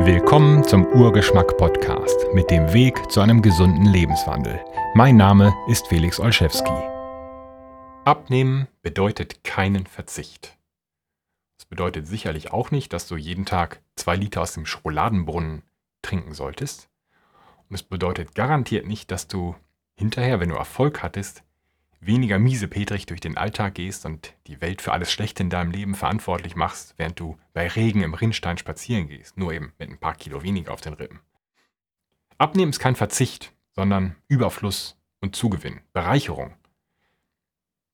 Willkommen zum Urgeschmack Podcast mit dem Weg zu einem gesunden Lebenswandel. Mein Name ist Felix Olszewski. Abnehmen bedeutet keinen Verzicht. Das bedeutet sicherlich auch nicht, dass du jeden Tag zwei Liter aus dem Schokoladenbrunnen trinken solltest. Und es bedeutet garantiert nicht, dass du hinterher, wenn du Erfolg hattest, weniger miesepetrig durch den Alltag gehst und die Welt für alles Schlechte in deinem Leben verantwortlich machst, während du bei Regen im Rinnstein spazieren gehst, nur eben mit ein paar Kilo weniger auf den Rippen. Abnehmen ist kein Verzicht, sondern Überfluss und Zugewinn, Bereicherung.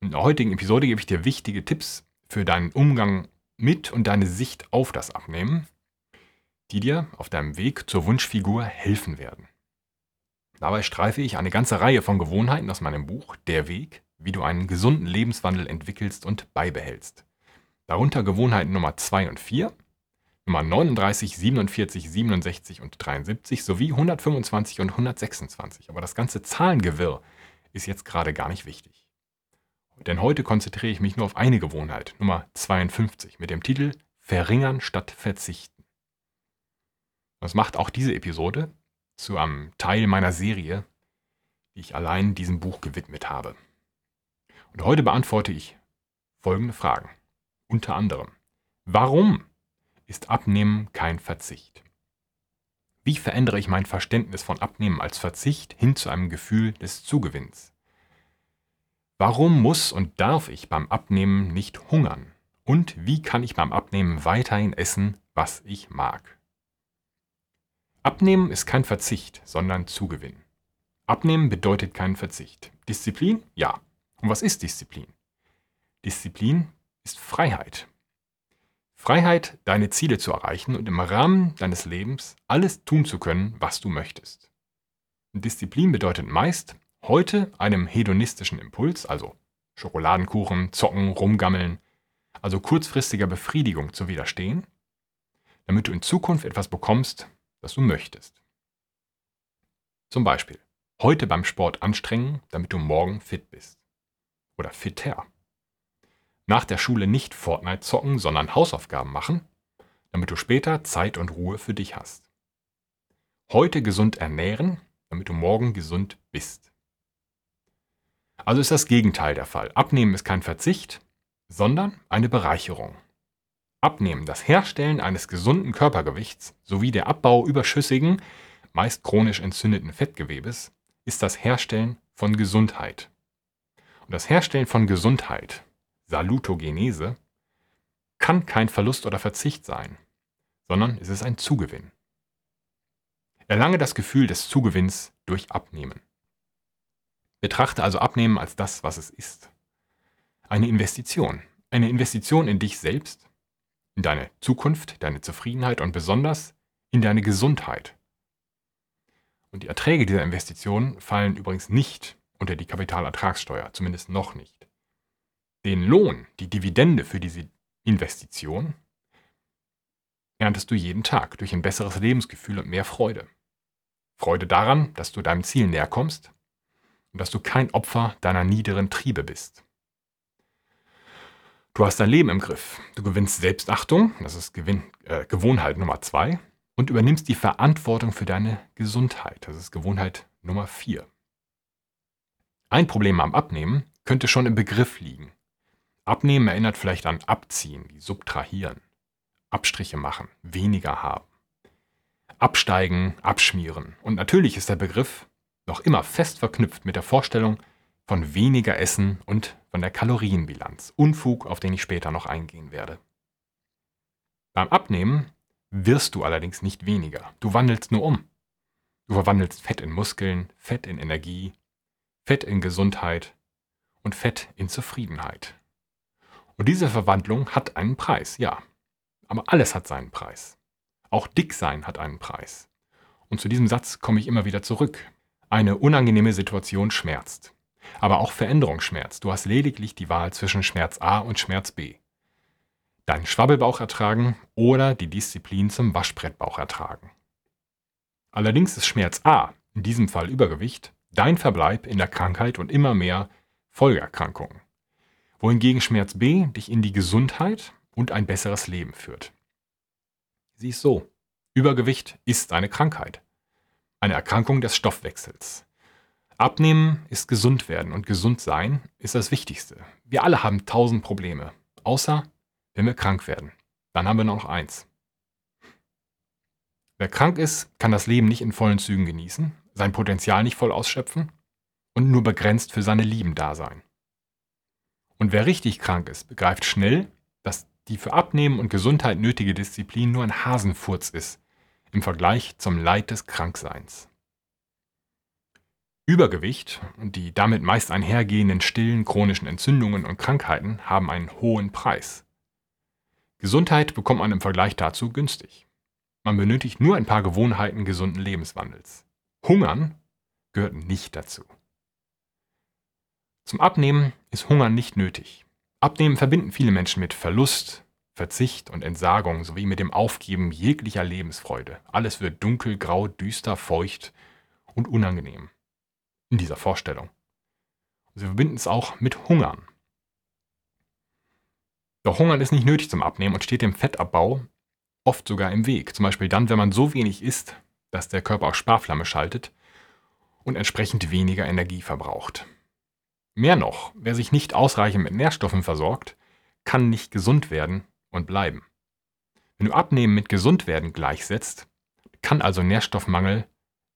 In der heutigen Episode gebe ich dir wichtige Tipps für deinen Umgang mit und deine Sicht auf das Abnehmen, die dir auf deinem Weg zur Wunschfigur helfen werden. Dabei streife ich eine ganze Reihe von Gewohnheiten aus meinem Buch Der Weg, wie du einen gesunden Lebenswandel entwickelst und beibehältst. Darunter Gewohnheiten Nummer 2 und 4, Nummer 39, 47, 67 und 73 sowie 125 und 126. Aber das ganze Zahlengewirr ist jetzt gerade gar nicht wichtig. Denn heute konzentriere ich mich nur auf eine Gewohnheit, Nummer 52, mit dem Titel Verringern statt Verzichten. Das macht auch diese Episode, zu einem Teil meiner Serie, die ich allein diesem Buch gewidmet habe. Und heute beantworte ich folgende Fragen. Unter anderem, warum ist Abnehmen kein Verzicht? Wie verändere ich mein Verständnis von Abnehmen als Verzicht hin zu einem Gefühl des Zugewinns? Warum muss und darf ich beim Abnehmen nicht hungern? Und wie kann ich beim Abnehmen weiterhin essen, was ich mag? Abnehmen ist kein Verzicht, sondern Zugewinn. Abnehmen bedeutet keinen Verzicht. Disziplin? Ja. Und was ist Disziplin? Disziplin ist Freiheit. Freiheit, deine Ziele zu erreichen und im Rahmen deines Lebens alles tun zu können, was du möchtest. Disziplin bedeutet meist, heute einem hedonistischen Impuls, also Schokoladenkuchen, Zocken, Rumgammeln, also kurzfristiger Befriedigung zu widerstehen, damit du in Zukunft etwas bekommst, das du möchtest. Zum Beispiel heute beim Sport anstrengen, damit du morgen fit bist. Oder fitter. Nach der Schule nicht Fortnite zocken, sondern Hausaufgaben machen, damit du später Zeit und Ruhe für dich hast. Heute gesund ernähren, damit du morgen gesund bist. Also ist das Gegenteil der Fall. Abnehmen ist kein Verzicht, sondern eine Bereicherung. Abnehmen, das Herstellen eines gesunden Körpergewichts sowie der Abbau überschüssigen, meist chronisch entzündeten Fettgewebes ist das Herstellen von Gesundheit. Und das Herstellen von Gesundheit, Salutogenese, kann kein Verlust oder Verzicht sein, sondern es ist ein Zugewinn. Erlange das Gefühl des Zugewinns durch Abnehmen. Betrachte also Abnehmen als das, was es ist. Eine Investition. Eine Investition in dich selbst in deine Zukunft, deine Zufriedenheit und besonders in deine Gesundheit. Und die Erträge dieser Investitionen fallen übrigens nicht unter die Kapitalertragssteuer, zumindest noch nicht. Den Lohn, die Dividende für diese Investition, erntest du jeden Tag durch ein besseres Lebensgefühl und mehr Freude. Freude daran, dass du deinem Ziel näher kommst und dass du kein Opfer deiner niederen Triebe bist. Du hast dein Leben im Griff. Du gewinnst Selbstachtung, das ist Gewinn, äh, Gewohnheit Nummer zwei, und übernimmst die Verantwortung für deine Gesundheit, das ist Gewohnheit Nummer vier. Ein Problem am Abnehmen könnte schon im Begriff liegen. Abnehmen erinnert vielleicht an Abziehen, wie Subtrahieren, Abstriche machen, weniger haben, Absteigen, Abschmieren. Und natürlich ist der Begriff noch immer fest verknüpft mit der Vorstellung, von weniger Essen und von der Kalorienbilanz. Unfug, auf den ich später noch eingehen werde. Beim Abnehmen wirst du allerdings nicht weniger. Du wandelst nur um. Du verwandelst Fett in Muskeln, Fett in Energie, Fett in Gesundheit und Fett in Zufriedenheit. Und diese Verwandlung hat einen Preis, ja. Aber alles hat seinen Preis. Auch Dicksein hat einen Preis. Und zu diesem Satz komme ich immer wieder zurück. Eine unangenehme Situation schmerzt aber auch Veränderungsschmerz. Du hast lediglich die Wahl zwischen Schmerz A und Schmerz B. Deinen Schwabbelbauch ertragen oder die Disziplin zum Waschbrettbauch ertragen. Allerdings ist Schmerz A, in diesem Fall Übergewicht, dein Verbleib in der Krankheit und immer mehr Folgeerkrankungen. Wohingegen Schmerz B dich in die Gesundheit und ein besseres Leben führt. Sie ist so. Übergewicht ist eine Krankheit. Eine Erkrankung des Stoffwechsels. Abnehmen ist gesund werden und gesund sein ist das Wichtigste. Wir alle haben tausend Probleme, außer wenn wir krank werden. Dann haben wir noch eins. Wer krank ist, kann das Leben nicht in vollen Zügen genießen, sein Potenzial nicht voll ausschöpfen und nur begrenzt für seine Lieben da sein. Und wer richtig krank ist, begreift schnell, dass die für Abnehmen und Gesundheit nötige Disziplin nur ein Hasenfurz ist im Vergleich zum Leid des Krankseins. Übergewicht und die damit meist einhergehenden stillen chronischen Entzündungen und Krankheiten haben einen hohen Preis. Gesundheit bekommt man im Vergleich dazu günstig. Man benötigt nur ein paar Gewohnheiten gesunden Lebenswandels. Hungern gehört nicht dazu. Zum Abnehmen ist Hungern nicht nötig. Abnehmen verbinden viele Menschen mit Verlust, Verzicht und Entsagung sowie mit dem Aufgeben jeglicher Lebensfreude. Alles wird dunkel, grau, düster, feucht und unangenehm in dieser Vorstellung. Sie verbinden es auch mit Hungern. Doch Hungern ist nicht nötig zum Abnehmen und steht dem Fettabbau oft sogar im Weg. Zum Beispiel dann, wenn man so wenig isst, dass der Körper auf Sparflamme schaltet und entsprechend weniger Energie verbraucht. Mehr noch, wer sich nicht ausreichend mit Nährstoffen versorgt, kann nicht gesund werden und bleiben. Wenn du Abnehmen mit gesund werden gleichsetzt, kann also Nährstoffmangel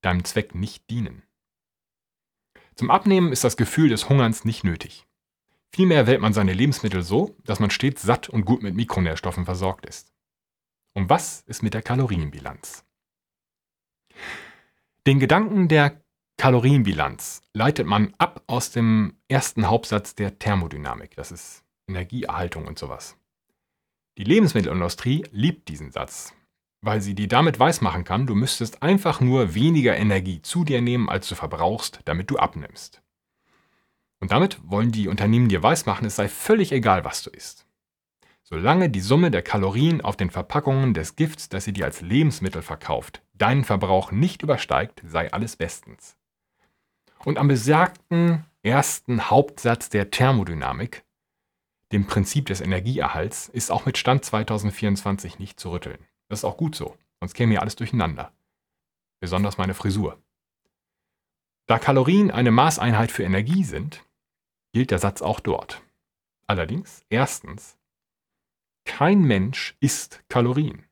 deinem Zweck nicht dienen. Zum Abnehmen ist das Gefühl des Hungerns nicht nötig. Vielmehr wählt man seine Lebensmittel so, dass man stets satt und gut mit Mikronährstoffen versorgt ist. Und was ist mit der Kalorienbilanz? Den Gedanken der Kalorienbilanz leitet man ab aus dem ersten Hauptsatz der Thermodynamik. Das ist Energieerhaltung und sowas. Die Lebensmittelindustrie liebt diesen Satz, weil sie dir damit weismachen kann, du müsstest einfach nur weniger Energie zu dir nehmen, als du verbrauchst, damit du abnimmst. Und damit wollen die Unternehmen dir weismachen, es sei völlig egal, was du isst. Solange die Summe der Kalorien auf den Verpackungen des Gifts, das sie dir als Lebensmittel verkauft, deinen Verbrauch nicht übersteigt, sei alles bestens. Und am besagten ersten Hauptsatz der Thermodynamik, dem Prinzip des Energieerhalts, ist auch mit Stand 2024 nicht zu rütteln. Das ist auch gut so, sonst käme hier alles durcheinander. Besonders meine Frisur. Da Kalorien eine Maßeinheit für Energie sind, gilt der Satz auch dort. Allerdings, erstens, kein Mensch isst Kalorien.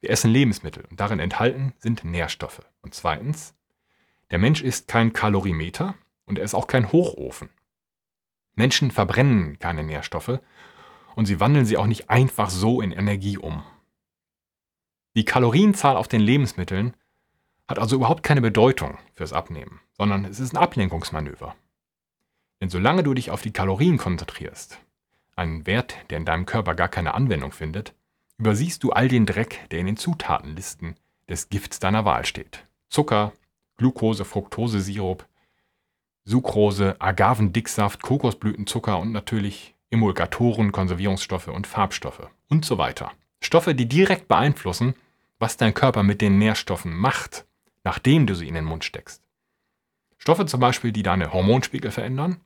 Wir essen Lebensmittel und darin enthalten sind Nährstoffe. Und zweitens, der Mensch ist kein Kalorimeter und er ist auch kein Hochofen. Menschen verbrennen keine Nährstoffe und sie wandeln sie auch nicht einfach so in Energie um. Die Kalorienzahl auf den Lebensmitteln hat also überhaupt keine Bedeutung fürs Abnehmen, sondern es ist ein Ablenkungsmanöver. Denn solange du dich auf die Kalorien konzentrierst, einen Wert, der in deinem Körper gar keine Anwendung findet, übersiehst du all den Dreck, der in den Zutatenlisten des Gifts deiner Wahl steht. Zucker, Glucose, Fructosesirup, Sucrose, Agavendicksaft, Kokosblütenzucker und natürlich Emulgatoren, Konservierungsstoffe und Farbstoffe und so weiter. Stoffe, die direkt beeinflussen, was dein Körper mit den Nährstoffen macht, nachdem du sie in den Mund steckst. Stoffe zum Beispiel, die deine Hormonspiegel verändern,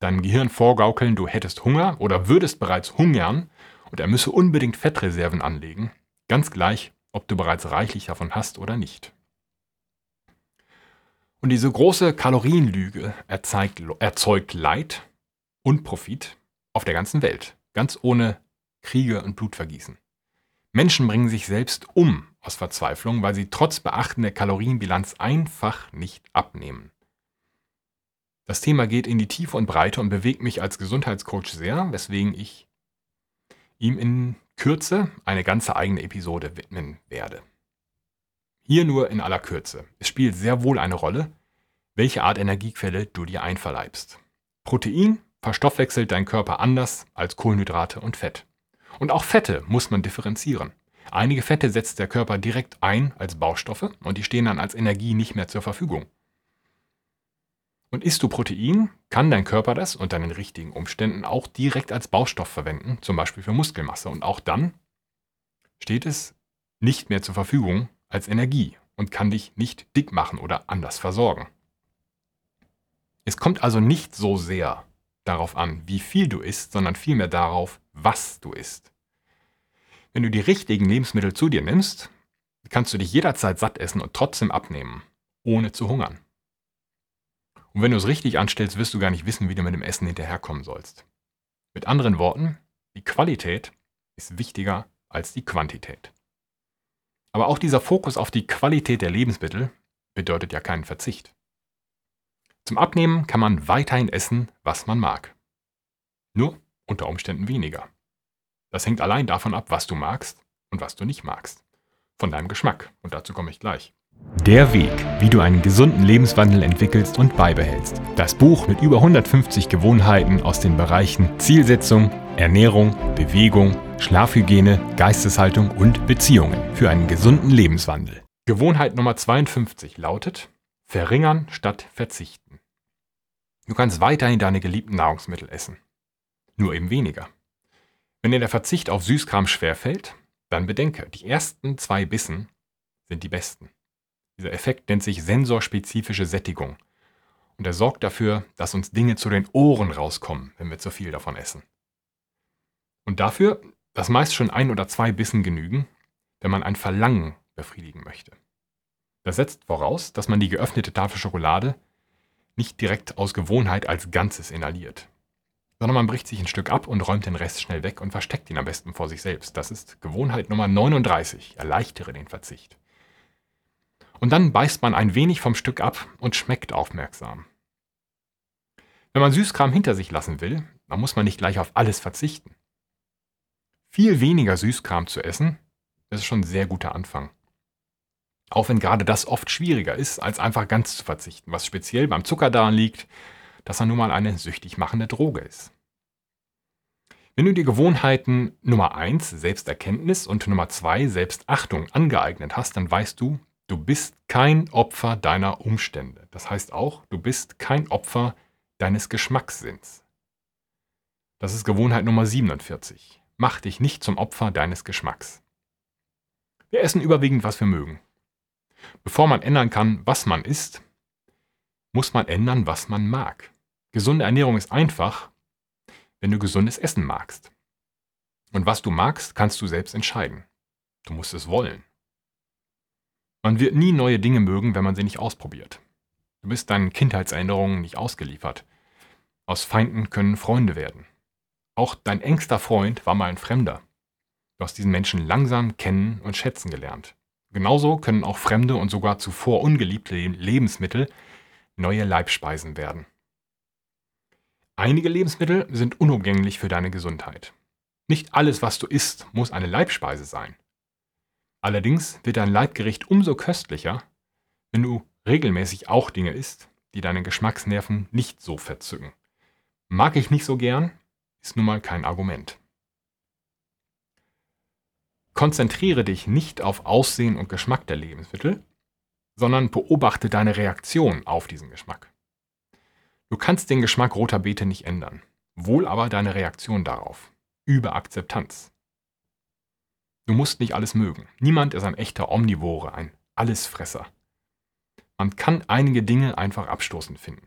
deinem Gehirn vorgaukeln, du hättest Hunger oder würdest bereits hungern und er müsse unbedingt Fettreserven anlegen, ganz gleich, ob du bereits reichlich davon hast oder nicht. Und diese große Kalorienlüge erzeugt, erzeugt Leid und Profit auf der ganzen Welt, ganz ohne Kriege und Blutvergießen. Menschen bringen sich selbst um aus Verzweiflung, weil sie trotz Beachten der Kalorienbilanz einfach nicht abnehmen. Das Thema geht in die Tiefe und Breite und bewegt mich als Gesundheitscoach sehr, weswegen ich ihm in Kürze eine ganze eigene Episode widmen werde. Hier nur in aller Kürze. Es spielt sehr wohl eine Rolle, welche Art Energiequelle du dir einverleibst. Protein verstoffwechselt dein Körper anders als Kohlenhydrate und Fett. Und auch Fette muss man differenzieren. Einige Fette setzt der Körper direkt ein als Baustoffe und die stehen dann als Energie nicht mehr zur Verfügung. Und isst du Protein, kann dein Körper das unter den richtigen Umständen auch direkt als Baustoff verwenden, zum Beispiel für Muskelmasse. Und auch dann steht es nicht mehr zur Verfügung als Energie und kann dich nicht dick machen oder anders versorgen. Es kommt also nicht so sehr darauf an, wie viel du isst, sondern vielmehr darauf, was du isst. Wenn du die richtigen Lebensmittel zu dir nimmst, kannst du dich jederzeit satt essen und trotzdem abnehmen, ohne zu hungern. Und wenn du es richtig anstellst, wirst du gar nicht wissen, wie du mit dem Essen hinterherkommen sollst. Mit anderen Worten, die Qualität ist wichtiger als die Quantität. Aber auch dieser Fokus auf die Qualität der Lebensmittel bedeutet ja keinen Verzicht. Zum Abnehmen kann man weiterhin essen, was man mag. Nur unter Umständen weniger. Das hängt allein davon ab, was du magst und was du nicht magst. Von deinem Geschmack. Und dazu komme ich gleich. Der Weg, wie du einen gesunden Lebenswandel entwickelst und beibehältst. Das Buch mit über 150 Gewohnheiten aus den Bereichen Zielsetzung, Ernährung, Bewegung, Schlafhygiene, Geisteshaltung und Beziehungen für einen gesunden Lebenswandel. Gewohnheit Nummer 52 lautet Verringern statt verzichten. Du kannst weiterhin deine geliebten Nahrungsmittel essen. Nur eben weniger. Wenn dir der Verzicht auf Süßkram schwerfällt, dann bedenke, die ersten zwei Bissen sind die besten. Dieser Effekt nennt sich sensorspezifische Sättigung. Und er sorgt dafür, dass uns Dinge zu den Ohren rauskommen, wenn wir zu viel davon essen. Und dafür, dass meist schon ein oder zwei Bissen genügen, wenn man ein Verlangen befriedigen möchte. Das setzt voraus, dass man die geöffnete Tafel Schokolade nicht direkt aus Gewohnheit als Ganzes inhaliert, sondern man bricht sich ein Stück ab und räumt den Rest schnell weg und versteckt ihn am besten vor sich selbst. Das ist Gewohnheit Nummer 39. Erleichtere den Verzicht. Und dann beißt man ein wenig vom Stück ab und schmeckt aufmerksam. Wenn man Süßkram hinter sich lassen will, dann muss man nicht gleich auf alles verzichten. Viel weniger Süßkram zu essen, ist schon ein sehr guter Anfang. Auch wenn gerade das oft schwieriger ist, als einfach ganz zu verzichten, was speziell beim Zucker daran liegt, dass er nun mal eine süchtig machende Droge ist. Wenn du die Gewohnheiten Nummer 1 Selbsterkenntnis und Nummer 2 Selbstachtung angeeignet hast, dann weißt du, Du bist kein Opfer deiner Umstände. Das heißt auch, du bist kein Opfer deines Geschmackssinns. Das ist Gewohnheit Nummer 47. Mach dich nicht zum Opfer deines Geschmacks. Wir essen überwiegend, was wir mögen. Bevor man ändern kann, was man isst, muss man ändern, was man mag. Gesunde Ernährung ist einfach, wenn du gesundes Essen magst. Und was du magst, kannst du selbst entscheiden. Du musst es wollen. Man wird nie neue Dinge mögen, wenn man sie nicht ausprobiert. Du bist deinen Kindheitserinnerungen nicht ausgeliefert. Aus Feinden können Freunde werden. Auch dein engster Freund war mal ein Fremder. Du hast diesen Menschen langsam kennen und schätzen gelernt. Genauso können auch fremde und sogar zuvor ungeliebte Lebensmittel neue Leibspeisen werden. Einige Lebensmittel sind unumgänglich für deine Gesundheit. Nicht alles, was du isst, muss eine Leibspeise sein. Allerdings wird dein Leibgericht umso köstlicher, wenn du regelmäßig auch Dinge isst, die deine Geschmacksnerven nicht so verzücken. Mag ich nicht so gern, ist nun mal kein Argument. Konzentriere dich nicht auf Aussehen und Geschmack der Lebensmittel, sondern beobachte deine Reaktion auf diesen Geschmack. Du kannst den Geschmack roter Beete nicht ändern, wohl aber deine Reaktion darauf. Über Akzeptanz. Du musst nicht alles mögen. Niemand ist ein echter Omnivore, ein Allesfresser. Man kann einige Dinge einfach abstoßend finden.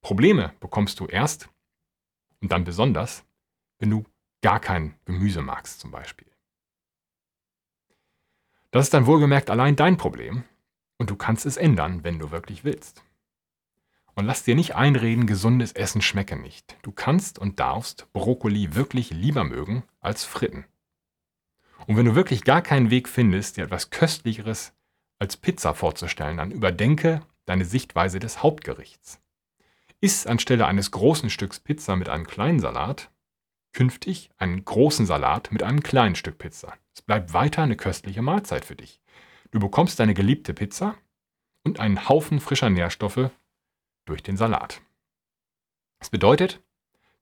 Probleme bekommst du erst und dann besonders, wenn du gar kein Gemüse magst zum Beispiel. Das ist dann wohlgemerkt allein dein Problem und du kannst es ändern, wenn du wirklich willst. Und lass dir nicht einreden, gesundes Essen schmecke nicht. Du kannst und darfst Brokkoli wirklich lieber mögen als Fritten. Und wenn du wirklich gar keinen Weg findest, dir etwas Köstlicheres als Pizza vorzustellen, dann überdenke deine Sichtweise des Hauptgerichts. Iss anstelle eines großen Stücks Pizza mit einem kleinen Salat künftig einen großen Salat mit einem kleinen Stück Pizza. Es bleibt weiter eine köstliche Mahlzeit für dich. Du bekommst deine geliebte Pizza und einen Haufen frischer Nährstoffe durch den Salat. Das bedeutet,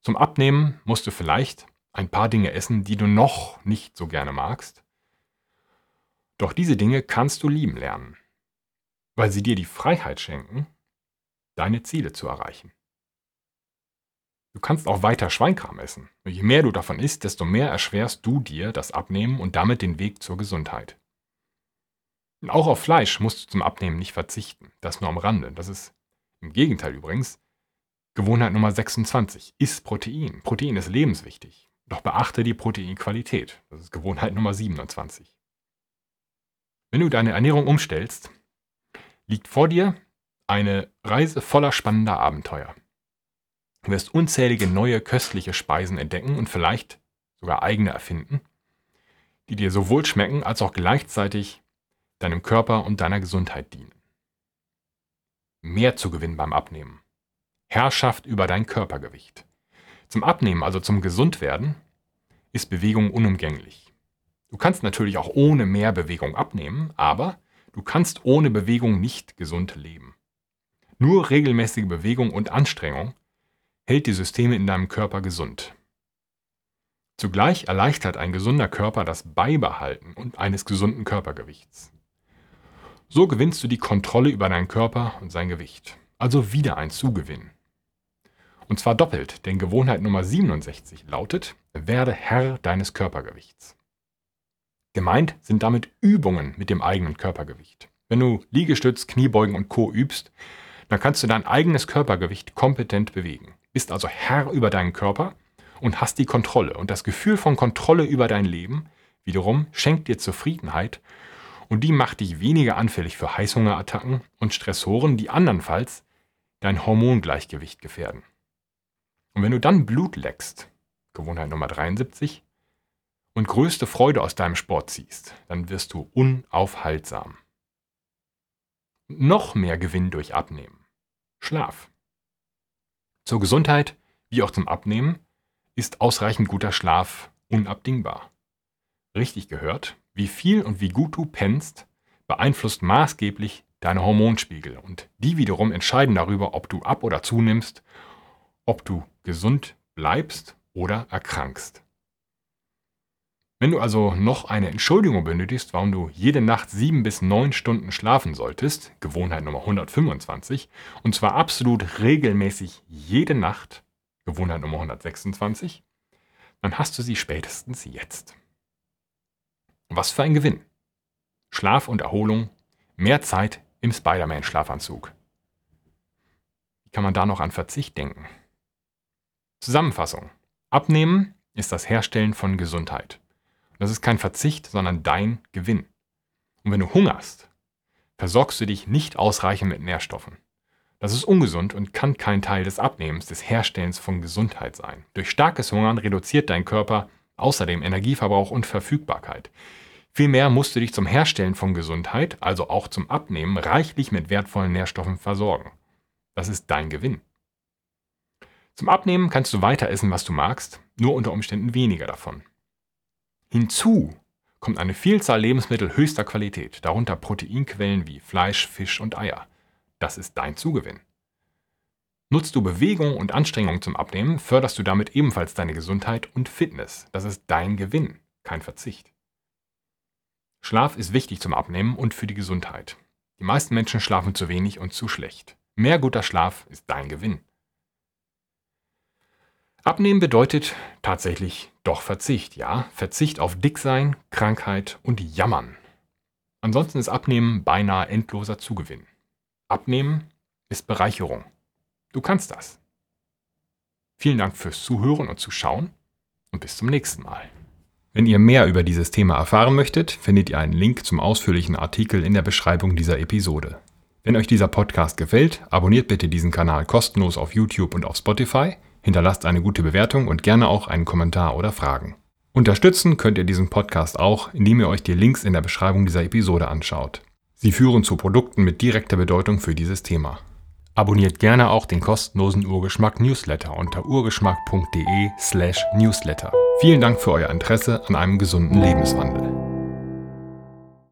zum Abnehmen musst du vielleicht ein paar Dinge essen, die du noch nicht so gerne magst. Doch diese Dinge kannst du lieben lernen, weil sie dir die Freiheit schenken, deine Ziele zu erreichen. Du kannst auch weiter Schweinkram essen. Je mehr du davon isst, desto mehr erschwerst du dir das Abnehmen und damit den Weg zur Gesundheit. Und auch auf Fleisch musst du zum Abnehmen nicht verzichten. Das nur am Rande. Das ist im Gegenteil übrigens Gewohnheit Nummer 26. Iss Protein. Protein ist lebenswichtig. Doch beachte die Proteinqualität. Das ist Gewohnheit Nummer 27. Wenn du deine Ernährung umstellst, liegt vor dir eine Reise voller spannender Abenteuer. Du wirst unzählige neue köstliche Speisen entdecken und vielleicht sogar eigene erfinden, die dir sowohl schmecken als auch gleichzeitig deinem Körper und deiner Gesundheit dienen. Mehr zu gewinnen beim Abnehmen. Herrschaft über dein Körpergewicht. Zum Abnehmen, also zum Gesundwerden, ist Bewegung unumgänglich. Du kannst natürlich auch ohne mehr Bewegung abnehmen, aber du kannst ohne Bewegung nicht gesund leben. Nur regelmäßige Bewegung und Anstrengung hält die Systeme in deinem Körper gesund. Zugleich erleichtert ein gesunder Körper das Beibehalten eines gesunden Körpergewichts. So gewinnst du die Kontrolle über deinen Körper und sein Gewicht, also wieder ein Zugewinn. Und zwar doppelt, denn Gewohnheit Nummer 67 lautet, werde Herr deines Körpergewichts. Gemeint sind damit Übungen mit dem eigenen Körpergewicht. Wenn du Liegestütz, Kniebeugen und Co übst, dann kannst du dein eigenes Körpergewicht kompetent bewegen. Bist also Herr über deinen Körper und hast die Kontrolle. Und das Gefühl von Kontrolle über dein Leben wiederum schenkt dir Zufriedenheit und die macht dich weniger anfällig für Heißhungerattacken und Stressoren, die andernfalls dein Hormongleichgewicht gefährden. Und wenn du dann Blut leckst, Gewohnheit Nummer 73, und größte Freude aus deinem Sport ziehst, dann wirst du unaufhaltsam. Noch mehr Gewinn durch Abnehmen. Schlaf. Zur Gesundheit wie auch zum Abnehmen ist ausreichend guter Schlaf unabdingbar. Richtig gehört, wie viel und wie gut du pennst, beeinflusst maßgeblich deine Hormonspiegel und die wiederum entscheiden darüber, ob du ab oder zunimmst, ob du gesund bleibst oder erkrankst. Wenn du also noch eine Entschuldigung benötigst, warum du jede Nacht sieben bis neun Stunden schlafen solltest, Gewohnheit Nummer 125, und zwar absolut regelmäßig jede Nacht, Gewohnheit Nummer 126, dann hast du sie spätestens jetzt. Was für ein Gewinn. Schlaf und Erholung, mehr Zeit im Spider-Man-Schlafanzug. Wie kann man da noch an Verzicht denken? Zusammenfassung. Abnehmen ist das Herstellen von Gesundheit. Das ist kein Verzicht, sondern dein Gewinn. Und wenn du hungerst, versorgst du dich nicht ausreichend mit Nährstoffen. Das ist ungesund und kann kein Teil des Abnehmens, des Herstellens von Gesundheit sein. Durch starkes Hungern reduziert dein Körper außerdem Energieverbrauch und Verfügbarkeit. Vielmehr musst du dich zum Herstellen von Gesundheit, also auch zum Abnehmen, reichlich mit wertvollen Nährstoffen versorgen. Das ist dein Gewinn. Zum Abnehmen kannst du weiter essen, was du magst, nur unter Umständen weniger davon. Hinzu kommt eine Vielzahl Lebensmittel höchster Qualität, darunter Proteinquellen wie Fleisch, Fisch und Eier. Das ist dein Zugewinn. Nutzt du Bewegung und Anstrengung zum Abnehmen, förderst du damit ebenfalls deine Gesundheit und Fitness. Das ist dein Gewinn, kein Verzicht. Schlaf ist wichtig zum Abnehmen und für die Gesundheit. Die meisten Menschen schlafen zu wenig und zu schlecht. Mehr guter Schlaf ist dein Gewinn. Abnehmen bedeutet tatsächlich doch Verzicht, ja. Verzicht auf Dicksein, Krankheit und Jammern. Ansonsten ist Abnehmen beinahe endloser Zugewinn. Abnehmen ist Bereicherung. Du kannst das. Vielen Dank fürs Zuhören und Zuschauen und bis zum nächsten Mal. Wenn ihr mehr über dieses Thema erfahren möchtet, findet ihr einen Link zum ausführlichen Artikel in der Beschreibung dieser Episode. Wenn euch dieser Podcast gefällt, abonniert bitte diesen Kanal kostenlos auf YouTube und auf Spotify Hinterlasst eine gute Bewertung und gerne auch einen Kommentar oder Fragen. Unterstützen könnt ihr diesen Podcast auch, indem ihr euch die Links in der Beschreibung dieser Episode anschaut. Sie führen zu Produkten mit direkter Bedeutung für dieses Thema. Abonniert gerne auch den kostenlosen Urgeschmack Newsletter unter urgeschmack.de/newsletter. Vielen Dank für euer Interesse an einem gesunden Lebenswandel.